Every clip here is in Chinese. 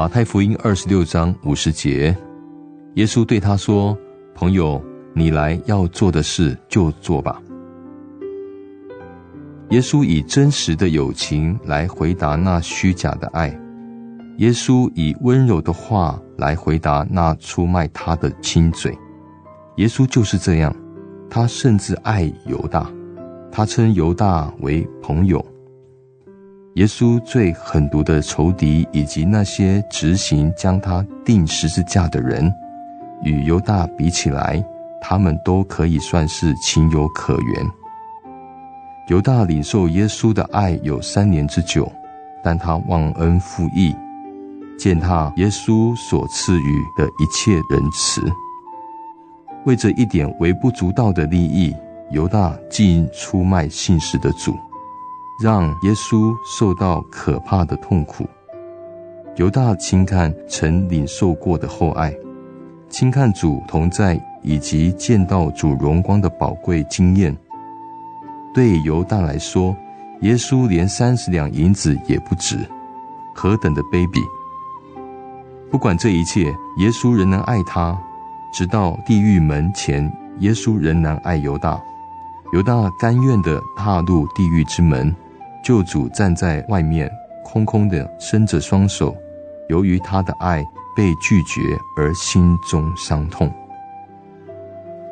马太福音二十六章五十节耶稣对他说朋友你来要做的事就做吧。耶稣以真实的友情来回答那虚假的爱。耶稣以温柔的话来回答那出卖他的亲嘴。耶稣就是这样他甚至爱犹大。他称犹大为朋友。耶稣最狠毒的仇敌以及那些执行将他钉十字架的人，与犹大比起来，他们都可以算是情有可原。犹大领受耶稣的爱有三年之久，但他忘恩负义，践踏耶稣所赐予的一切仁慈。为这一点微不足道的利益，犹大竟出卖信实的主，让耶稣受到可怕的痛苦。犹大轻看曾领受过的厚爱，轻看主同在以及见到主荣光的宝贵经验。对犹大来说，耶稣连三十两银子也不值，何等的卑鄙！不管这一切，耶稣仍能爱他，直到地狱门前，耶稣仍然爱犹大。犹大甘愿的踏入地狱之门，救主站在外面，空空的伸着双手，由于他的爱被拒绝而心中伤痛。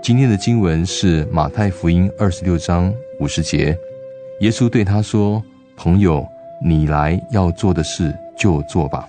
今天的经文是马太福音二十六章。五十节，耶稣对他说：“朋友，你来要做的事就做吧。”